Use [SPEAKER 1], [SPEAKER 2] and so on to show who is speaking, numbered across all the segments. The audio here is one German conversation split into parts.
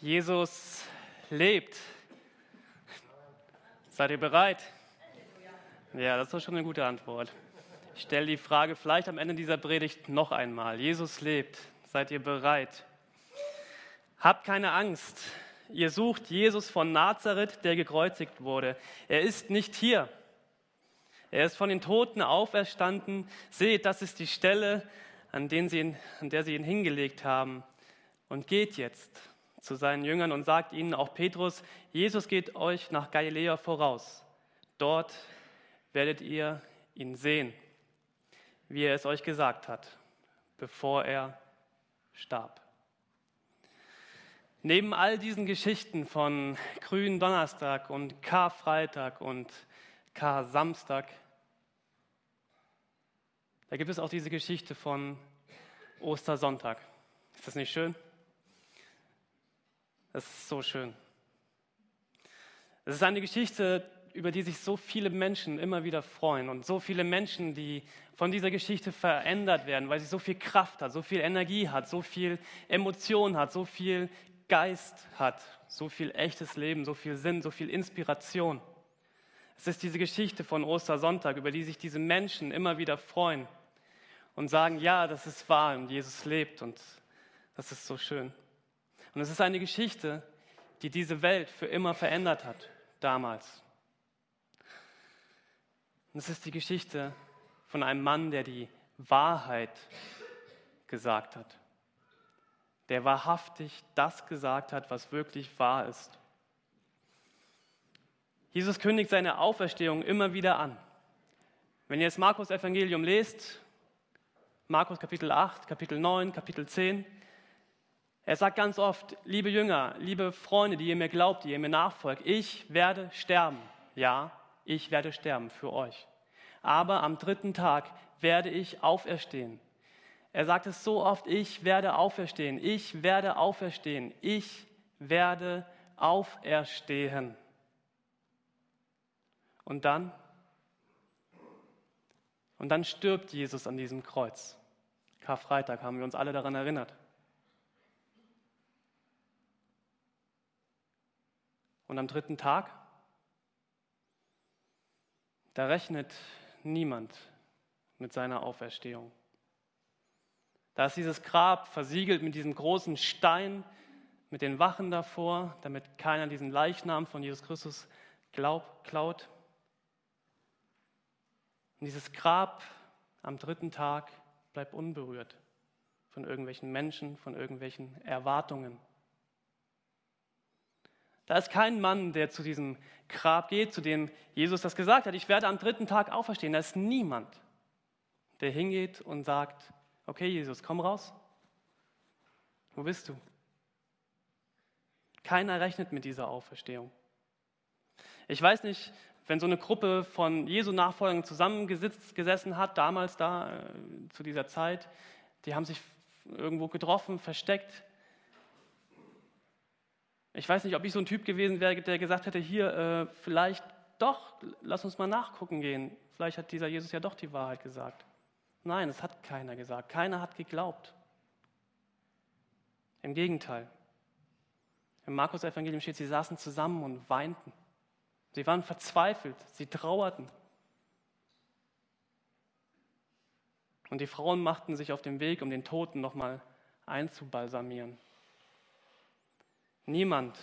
[SPEAKER 1] Jesus lebt. Seid ihr bereit? Ja, das ist schon eine gute Antwort. Ich stelle die Frage vielleicht am Ende dieser Predigt noch einmal. Jesus lebt. Seid ihr bereit? Habt keine Angst. Ihr sucht Jesus von Nazareth, der gekreuzigt wurde. Er ist nicht hier. Er ist von den Toten auferstanden. Seht, das ist die Stelle, an, ihn, an der sie ihn hingelegt haben. Und geht jetzt zu seinen Jüngern und sagt ihnen, auch Petrus, Jesus geht euch nach Galiläa voraus. Dort werdet ihr ihn sehen, wie er es euch gesagt hat, bevor er starb. Neben all diesen Geschichten von Grünen Donnerstag und Karfreitag und Kar-Samstag, da gibt es auch diese Geschichte von Ostersonntag. Ist das nicht schön? Das ist so schön. Es ist eine Geschichte, über die sich so viele Menschen immer wieder freuen und so viele Menschen, die von dieser Geschichte verändert werden, weil sie so viel Kraft hat, so viel Energie hat, so viel Emotion hat, so viel Geist hat, so viel echtes Leben, so viel Sinn, so viel Inspiration. Es ist diese Geschichte von Ostersonntag, über die sich diese Menschen immer wieder freuen und sagen, ja, das ist wahr und Jesus lebt und das ist so schön. Und es ist eine Geschichte, die diese Welt für immer verändert hat, damals. Und es ist die Geschichte von einem Mann, der die Wahrheit gesagt hat. Der wahrhaftig das gesagt hat, was wirklich wahr ist. Jesus kündigt seine Auferstehung immer wieder an. Wenn ihr das Markus Evangelium lest, Markus Kapitel 8, Kapitel 9, Kapitel 10, er sagt ganz oft, liebe Jünger, liebe Freunde, die ihr mir glaubt, die ihr mir nachfolgt, ich werde sterben. Ja, ich werde sterben für euch. Aber am dritten Tag werde ich auferstehen. Er sagt es so oft, ich werde auferstehen, ich werde auferstehen, ich werde auferstehen. Und dann? Und dann stirbt Jesus an diesem Kreuz. Karfreitag haben wir uns alle daran erinnert. Und am dritten Tag, da rechnet niemand mit seiner Auferstehung. Da ist dieses Grab versiegelt mit diesem großen Stein, mit den Wachen davor, damit keiner diesen Leichnam von Jesus Christus glaub, klaut. Und dieses Grab am dritten Tag bleibt unberührt von irgendwelchen Menschen, von irgendwelchen Erwartungen. Da ist kein Mann, der zu diesem Grab geht, zu dem Jesus das gesagt hat, ich werde am dritten Tag auferstehen. Da ist niemand, der hingeht und sagt, okay Jesus, komm raus. Wo bist du? Keiner rechnet mit dieser Auferstehung. Ich weiß nicht, wenn so eine Gruppe von Jesu Nachfolgern zusammengesessen hat, damals da, äh, zu dieser Zeit, die haben sich irgendwo getroffen, versteckt, ich weiß nicht, ob ich so ein Typ gewesen wäre, der gesagt hätte, hier, äh, vielleicht doch, lass uns mal nachgucken gehen. Vielleicht hat dieser Jesus ja doch die Wahrheit gesagt. Nein, es hat keiner gesagt. Keiner hat geglaubt. Im Gegenteil. Im Markus-Evangelium steht, sie saßen zusammen und weinten. Sie waren verzweifelt, sie trauerten. Und die Frauen machten sich auf den Weg, um den Toten nochmal einzubalsamieren. Niemand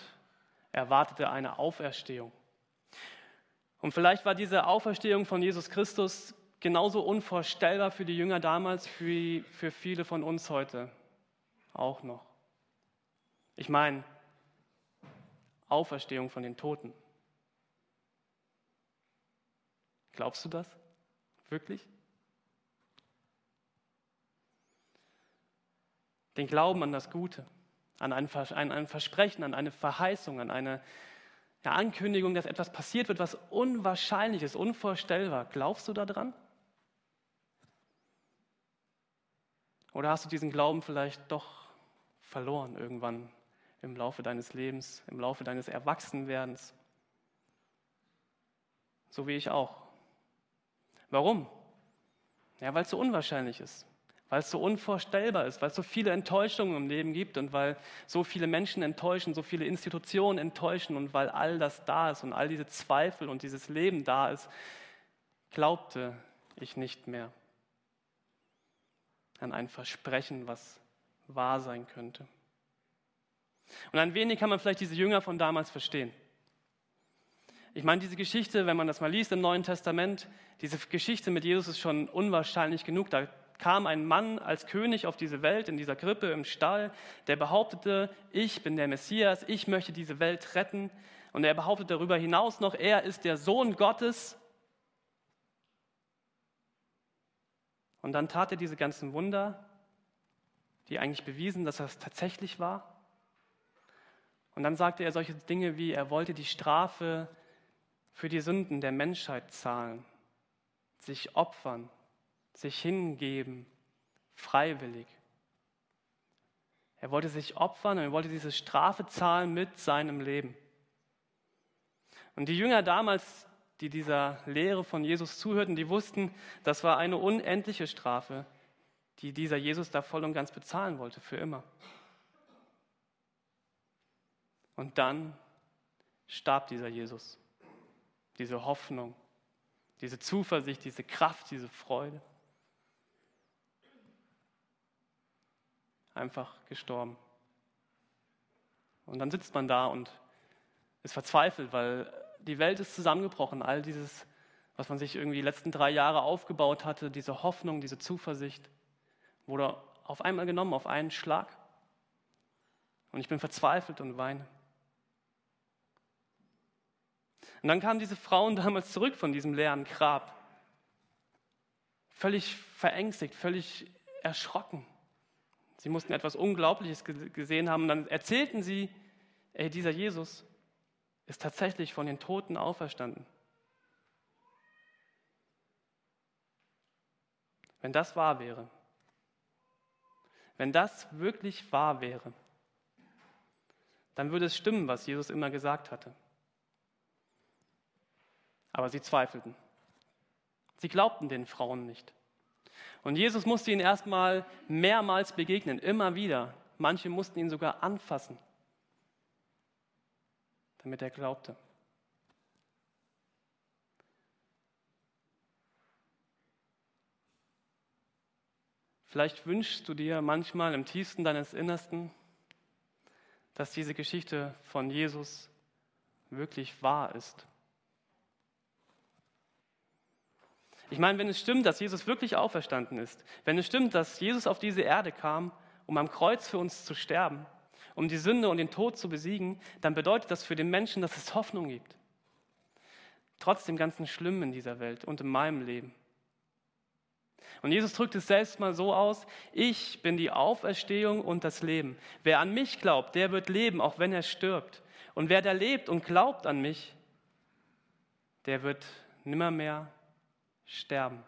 [SPEAKER 1] erwartete eine Auferstehung. Und vielleicht war diese Auferstehung von Jesus Christus genauso unvorstellbar für die Jünger damals, wie für viele von uns heute auch noch. Ich meine, Auferstehung von den Toten. Glaubst du das? Wirklich? Den Glauben an das Gute an ein, ein Versprechen, an eine Verheißung, an eine ja, Ankündigung, dass etwas passiert wird, was unwahrscheinlich ist, unvorstellbar. Glaubst du daran? Oder hast du diesen Glauben vielleicht doch verloren irgendwann im Laufe deines Lebens, im Laufe deines Erwachsenwerdens? So wie ich auch. Warum? Ja, weil es so unwahrscheinlich ist. Weil es so unvorstellbar ist, weil es so viele Enttäuschungen im Leben gibt und weil so viele Menschen enttäuschen, so viele Institutionen enttäuschen und weil all das da ist und all diese Zweifel und dieses Leben da ist, glaubte ich nicht mehr an ein Versprechen, was wahr sein könnte. Und ein wenig kann man vielleicht diese Jünger von damals verstehen. Ich meine, diese Geschichte, wenn man das mal liest im Neuen Testament, diese Geschichte mit Jesus ist schon unwahrscheinlich genug. Da kam ein Mann als König auf diese Welt in dieser Krippe im Stall, der behauptete, ich bin der Messias, ich möchte diese Welt retten. Und er behauptet darüber hinaus noch, er ist der Sohn Gottes. Und dann tat er diese ganzen Wunder, die eigentlich bewiesen, dass es tatsächlich war. Und dann sagte er solche Dinge wie, er wollte die Strafe für die Sünden der Menschheit zahlen, sich opfern, sich hingeben, freiwillig. Er wollte sich opfern und er wollte diese Strafe zahlen mit seinem Leben. Und die Jünger damals, die dieser Lehre von Jesus zuhörten, die wussten, das war eine unendliche Strafe, die dieser Jesus da voll und ganz bezahlen wollte, für immer. Und dann starb dieser Jesus, diese Hoffnung, diese Zuversicht, diese Kraft, diese Freude. Einfach gestorben. Und dann sitzt man da und ist verzweifelt, weil die Welt ist zusammengebrochen. All dieses, was man sich irgendwie die letzten drei Jahre aufgebaut hatte, diese Hoffnung, diese Zuversicht, wurde auf einmal genommen, auf einen Schlag. Und ich bin verzweifelt und weine. Und dann kamen diese Frauen damals zurück von diesem leeren Grab. Völlig verängstigt, völlig erschrocken. Sie mussten etwas Unglaubliches gesehen haben. Und dann erzählten sie, ey, dieser Jesus ist tatsächlich von den Toten auferstanden. Wenn das wahr wäre, wenn das wirklich wahr wäre, dann würde es stimmen, was Jesus immer gesagt hatte. Aber sie zweifelten. Sie glaubten den Frauen nicht. Und Jesus musste ihnen erstmal mehrmals begegnen, immer wieder. Manche mussten ihn sogar anfassen, damit er glaubte. Vielleicht wünschst du dir manchmal im tiefsten deines Innersten, dass diese Geschichte von Jesus wirklich wahr ist. Ich meine, wenn es stimmt, dass Jesus wirklich auferstanden ist, wenn es stimmt, dass Jesus auf diese Erde kam, um am Kreuz für uns zu sterben, um die Sünde und den Tod zu besiegen, dann bedeutet das für den Menschen, dass es Hoffnung gibt. Trotz dem ganzen Schlimmen in dieser Welt und in meinem Leben. Und Jesus drückt es selbst mal so aus, ich bin die Auferstehung und das Leben. Wer an mich glaubt, der wird leben, auch wenn er stirbt. Und wer da lebt und glaubt an mich, der wird nimmermehr sterben.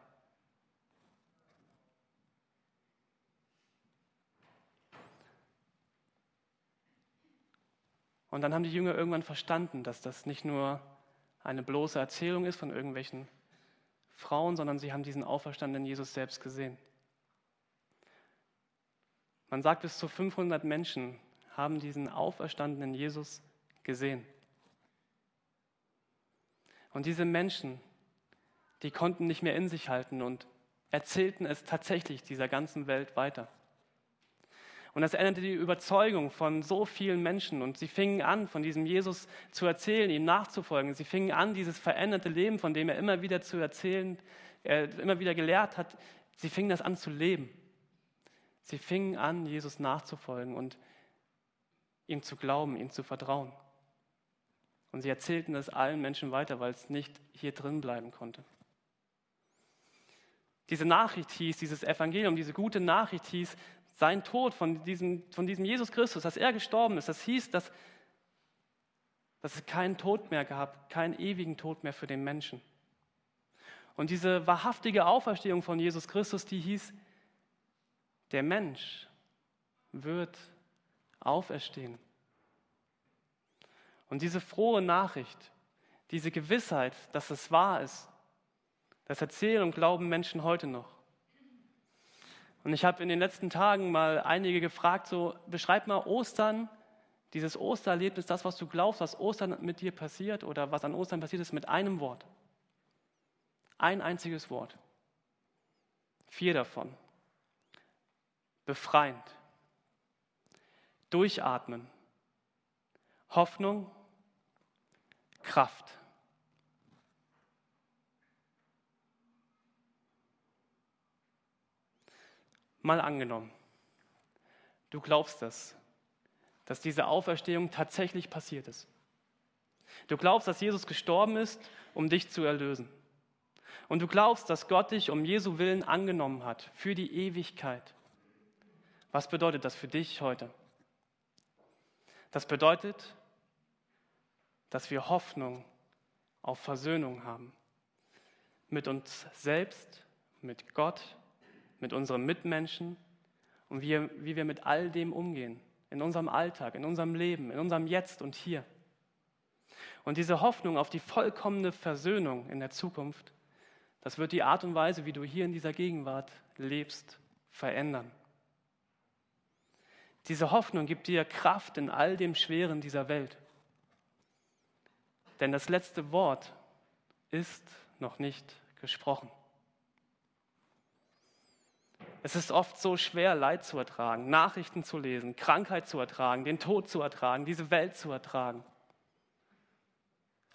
[SPEAKER 1] Und dann haben die Jünger irgendwann verstanden, dass das nicht nur eine bloße Erzählung ist von irgendwelchen Frauen, sondern sie haben diesen auferstandenen Jesus selbst gesehen. Man sagt, bis zu 500 Menschen haben diesen auferstandenen Jesus gesehen. Und diese Menschen die konnten nicht mehr in sich halten und erzählten es tatsächlich dieser ganzen Welt weiter. Und das änderte die Überzeugung von so vielen Menschen. Und sie fingen an, von diesem Jesus zu erzählen, ihm nachzufolgen. Sie fingen an, dieses veränderte Leben, von dem er immer wieder zu erzählen, äh, immer wieder gelehrt hat, sie fingen das an zu leben. Sie fingen an, Jesus nachzufolgen und ihm zu glauben, ihm zu vertrauen. Und sie erzählten es allen Menschen weiter, weil es nicht hier drin bleiben konnte. Diese Nachricht hieß, dieses Evangelium, diese gute Nachricht hieß, sein Tod von diesem, von diesem Jesus Christus, dass er gestorben ist, das hieß, dass, dass es keinen Tod mehr gab, keinen ewigen Tod mehr für den Menschen. Und diese wahrhaftige Auferstehung von Jesus Christus, die hieß, der Mensch wird auferstehen. Und diese frohe Nachricht, diese Gewissheit, dass es wahr ist, das erzählen und glauben Menschen heute noch. Und ich habe in den letzten Tagen mal einige gefragt, so beschreib mal Ostern, dieses Ostererlebnis, das, was du glaubst, was Ostern mit dir passiert oder was an Ostern passiert ist, mit einem Wort. Ein einziges Wort. Vier davon. Befreiend. Durchatmen. Hoffnung. Kraft. Mal angenommen, du glaubst es, dass diese Auferstehung tatsächlich passiert ist. Du glaubst, dass Jesus gestorben ist, um dich zu erlösen. Und du glaubst, dass Gott dich um Jesu Willen angenommen hat für die Ewigkeit. Was bedeutet das für dich heute? Das bedeutet, dass wir Hoffnung auf Versöhnung haben. Mit uns selbst, mit Gott, mit unseren Mitmenschen und wie, wie wir mit all dem umgehen. In unserem Alltag, in unserem Leben, in unserem Jetzt und Hier. Und diese Hoffnung auf die vollkommene Versöhnung in der Zukunft das wird die Art und Weise, wie du hier in dieser Gegenwart lebst, verändern. Diese Hoffnung gibt dir Kraft in all dem Schweren dieser Welt. Denn das letzte Wort ist noch nicht gesprochen. Es ist oft so schwer, Leid zu ertragen, Nachrichten zu lesen, Krankheit zu ertragen, den Tod zu ertragen, diese Welt zu ertragen.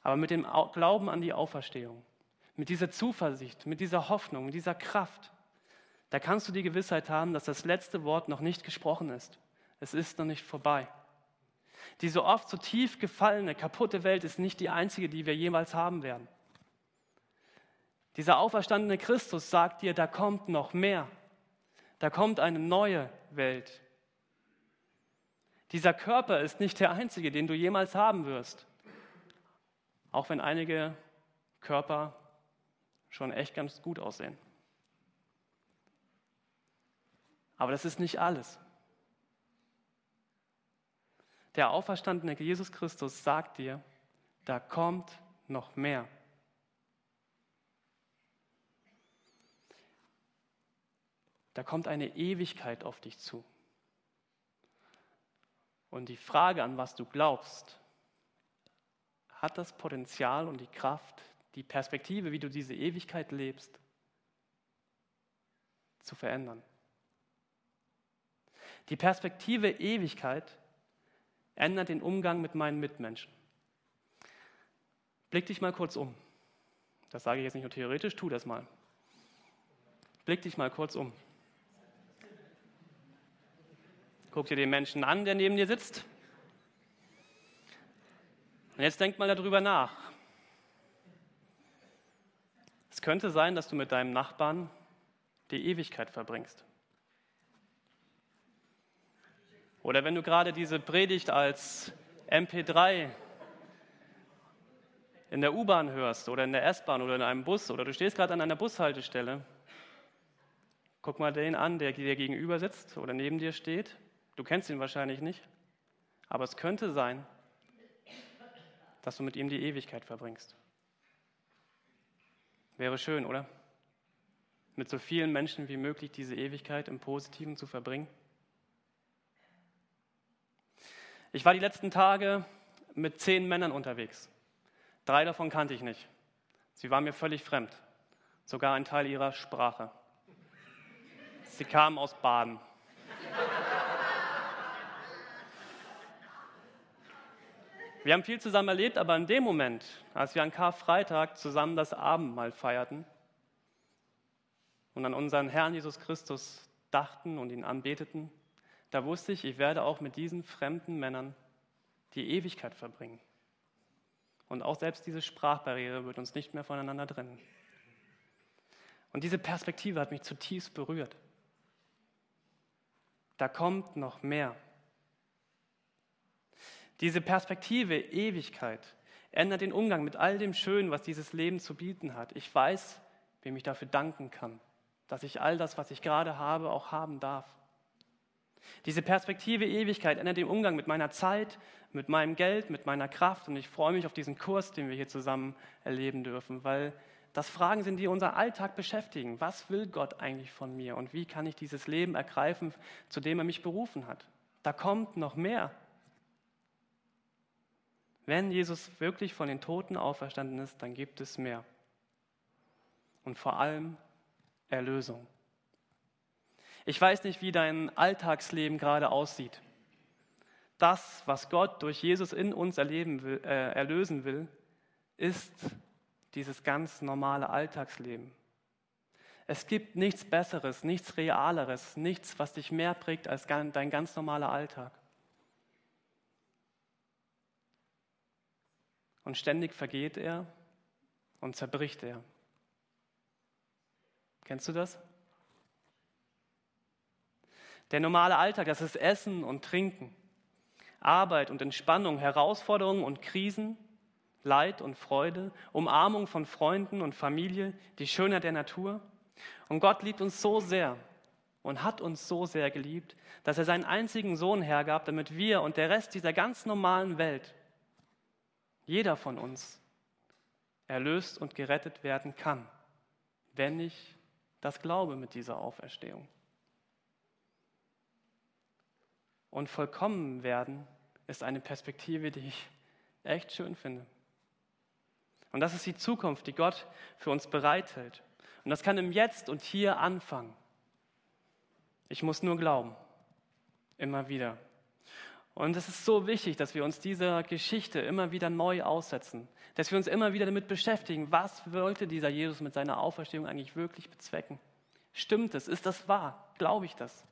[SPEAKER 1] Aber mit dem Glauben an die Auferstehung mit dieser Zuversicht, mit dieser Hoffnung, mit dieser Kraft, da kannst du die Gewissheit haben, dass das letzte Wort noch nicht gesprochen ist. Es ist noch nicht vorbei. Diese oft so tief gefallene, kaputte Welt ist nicht die einzige, die wir jemals haben werden. Dieser auferstandene Christus sagt dir, da kommt noch mehr. Da kommt eine neue Welt. Dieser Körper ist nicht der einzige, den du jemals haben wirst. Auch wenn einige Körper schon echt ganz gut aussehen. Aber das ist nicht alles. Der auferstandene Jesus Christus sagt dir, da kommt noch mehr. Da kommt eine Ewigkeit auf dich zu. Und die Frage, an was du glaubst, hat das Potenzial und die Kraft, die Perspektive, wie du diese Ewigkeit lebst, zu verändern. Die Perspektive Ewigkeit ändert den Umgang mit meinen Mitmenschen. Blick dich mal kurz um. Das sage ich jetzt nicht nur theoretisch, tu das mal. Blick dich mal kurz um. Guck dir den Menschen an, der neben dir sitzt. Und jetzt denk mal darüber nach. Es könnte sein, dass du mit deinem Nachbarn die Ewigkeit verbringst. Oder wenn du gerade diese Predigt als MP3 in der U-Bahn hörst oder in der S-Bahn oder in einem Bus oder du stehst gerade an einer Bushaltestelle, guck mal den an, der dir gegenüber sitzt oder neben dir steht. Du kennst ihn wahrscheinlich nicht, aber es könnte sein, dass du mit ihm die Ewigkeit verbringst. Wäre schön, oder? Mit so vielen Menschen wie möglich diese Ewigkeit im Positiven zu verbringen. Ich war die letzten Tage mit zehn Männern unterwegs. Drei davon kannte ich nicht. Sie waren mir völlig fremd, sogar ein Teil ihrer Sprache. Sie kamen aus Baden. Wir haben viel zusammen erlebt, aber in dem Moment, als wir an Karfreitag zusammen das Abendmahl feierten und an unseren Herrn Jesus Christus dachten und ihn anbeteten, da wusste ich, ich werde auch mit diesen fremden Männern die Ewigkeit verbringen. Und auch selbst diese Sprachbarriere wird uns nicht mehr voneinander trennen. Und diese Perspektive hat mich zutiefst berührt. Da kommt noch mehr. Diese Perspektive Ewigkeit ändert den Umgang mit all dem Schönen, was dieses Leben zu bieten hat. Ich weiß, wem ich dafür danken kann, dass ich all das, was ich gerade habe, auch haben darf. Diese Perspektive Ewigkeit ändert den Umgang mit meiner Zeit, mit meinem Geld, mit meiner Kraft und ich freue mich auf diesen Kurs, den wir hier zusammen erleben dürfen, weil Das Fragen sind, die unser Alltag beschäftigen. Was will Gott eigentlich von mir und wie kann ich dieses Leben ergreifen, zu dem er mich berufen hat? Da kommt noch mehr. Wenn Jesus wirklich von den Toten auferstanden ist, dann gibt es mehr. Und vor allem Erlösung. Ich weiß nicht, wie dein Alltagsleben gerade aussieht. Das, was Gott durch Jesus in uns erleben will, äh, erlösen will, ist dieses ganz normale Alltagsleben. Es gibt nichts Besseres, nichts Realeres, nichts, was dich mehr prägt als dein ganz normaler Alltag. Und ständig vergeht er und zerbricht er. Kennst du das? Der normale Alltag, das ist Essen und Trinken, Arbeit und Entspannung, Herausforderungen und Krisen, Leid und Freude, Umarmung von Freunden und Familie, die Schönheit der Natur. Und Gott liebt uns so sehr und hat uns so sehr geliebt, dass er seinen einzigen Sohn hergab, damit wir und der Rest dieser ganz normalen Welt, jeder von uns, erlöst und gerettet werden kann, wenn ich das glaube mit dieser Auferstehung. Und vollkommen werden ist eine Perspektive, die ich echt schön finde. Und das ist die Zukunft, die Gott für uns bereithält. Und das kann im Jetzt und hier anfangen. Ich muss nur glauben. Immer wieder. Und es ist so wichtig, dass wir uns dieser Geschichte immer wieder neu aussetzen. Dass wir uns immer wieder damit beschäftigen, was wollte dieser Jesus mit seiner Auferstehung eigentlich wirklich bezwecken? Stimmt es? Ist das wahr? Glaube ich das?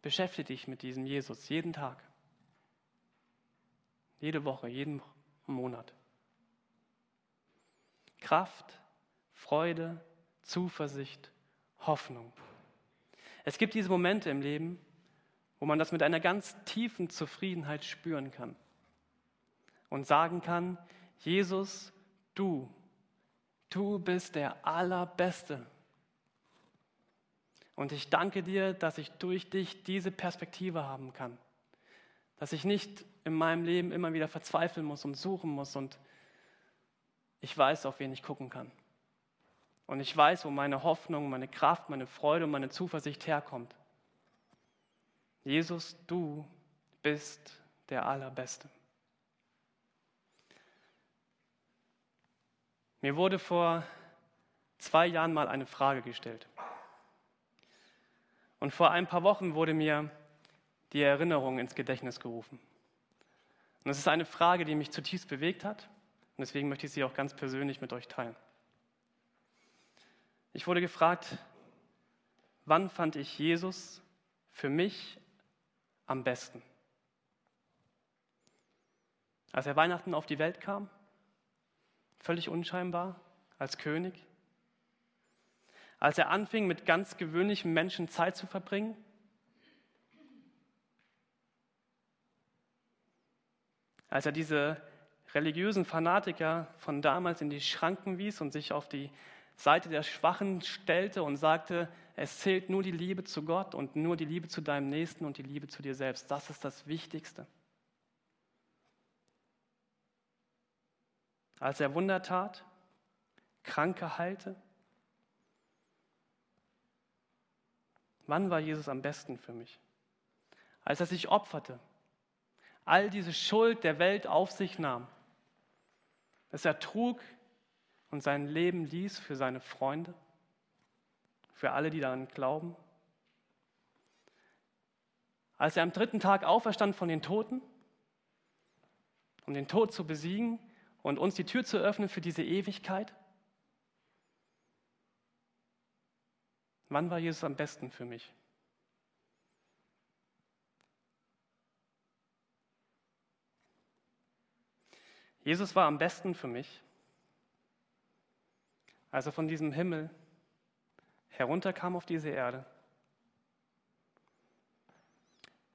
[SPEAKER 1] Beschäftige dich mit diesem Jesus jeden Tag. Jede Woche, jeden Monat. Kraft, Freude, Zuversicht, Hoffnung. Es gibt diese Momente im Leben, wo man das mit einer ganz tiefen Zufriedenheit spüren kann und sagen kann, Jesus, du, du bist der Allerbeste. Und ich danke dir, dass ich durch dich diese Perspektive haben kann. Dass ich nicht in meinem Leben immer wieder verzweifeln muss und suchen muss und ich weiß, auf wen ich gucken kann. Und ich weiß, wo meine Hoffnung, meine Kraft, meine Freude und meine Zuversicht herkommt. Jesus, du bist der Allerbeste. Mir wurde vor zwei Jahren mal eine Frage gestellt. Und vor ein paar Wochen wurde mir die Erinnerung ins Gedächtnis gerufen. Und es ist eine Frage, die mich zutiefst bewegt hat. Und deswegen möchte ich sie auch ganz persönlich mit euch teilen. Ich wurde gefragt, wann fand ich Jesus für mich am besten? Als er Weihnachten auf die Welt kam, völlig unscheinbar, als König. Als er anfing, mit ganz gewöhnlichen Menschen Zeit zu verbringen, als er diese religiösen Fanatiker von damals in die Schranken wies und sich auf die Seite der Schwachen stellte und sagte, es zählt nur die Liebe zu Gott und nur die Liebe zu deinem Nächsten und die Liebe zu dir selbst. Das ist das Wichtigste. Als er Wunder tat, Kranke heilte. Wann war Jesus am besten für mich? Als er sich opferte, all diese Schuld der Welt auf sich nahm, dass er trug und sein Leben ließ für seine Freunde, für alle, die daran glauben. Als er am dritten Tag auferstand von den Toten, um den Tod zu besiegen und uns die Tür zu öffnen für diese Ewigkeit. Wann war Jesus am besten für mich? Jesus war am besten für mich, als er von diesem Himmel herunterkam auf diese Erde.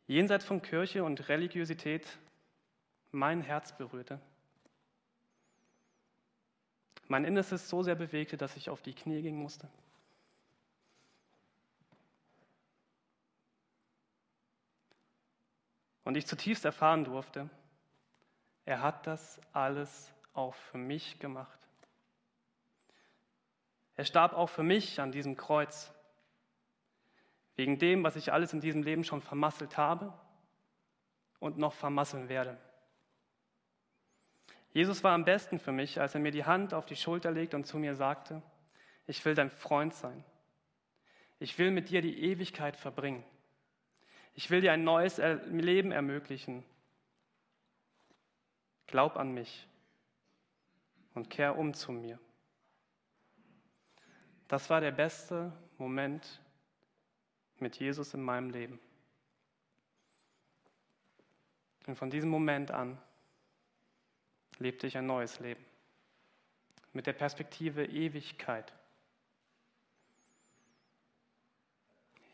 [SPEAKER 1] Jenseits von Kirche und Religiosität mein Herz berührte. Mein Innerstes so sehr bewegte, dass ich auf die Knie gehen musste. Und ich zutiefst erfahren durfte, Er hat das alles auch für mich gemacht. Er starb auch für mich an diesem Kreuz, wegen dem, was ich alles in diesem Leben schon vermasselt habe und noch vermasseln werde. Jesus war am besten für mich, als er mir die Hand auf die Schulter legte und zu mir sagte, ich will dein Freund sein. Ich will mit dir die Ewigkeit verbringen. Ich will dir ein neues Leben ermöglichen. Glaub an mich und kehr um zu mir. Das war der beste Moment mit Jesus in meinem Leben. Und von diesem Moment an lebte ich ein neues Leben mit der Perspektive Ewigkeit.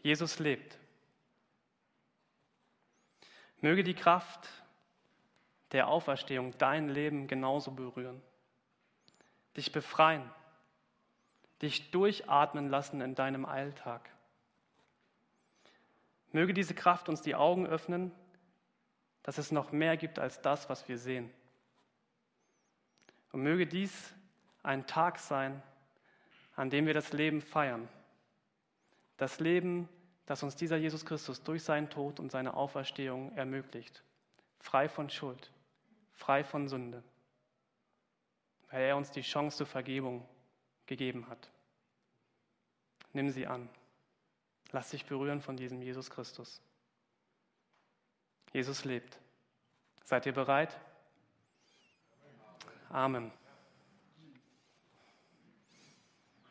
[SPEAKER 1] Jesus lebt. Möge die Kraft der Auferstehung dein Leben genauso berühren, dich befreien, dich durchatmen lassen in deinem Alltag. Möge diese Kraft uns die Augen öffnen, dass es noch mehr gibt als das, was wir sehen. Und möge dies ein Tag sein, an dem wir das Leben feiern. Das Leben, das uns dieser Jesus Christus durch seinen Tod und seine Auferstehung ermöglicht. Frei von Schuld, frei von Sünde, weil er uns die Chance zur Vergebung gegeben hat. Nimm sie an. Lass dich berühren von diesem Jesus Christus. Jesus lebt. Seid ihr bereit? Amen.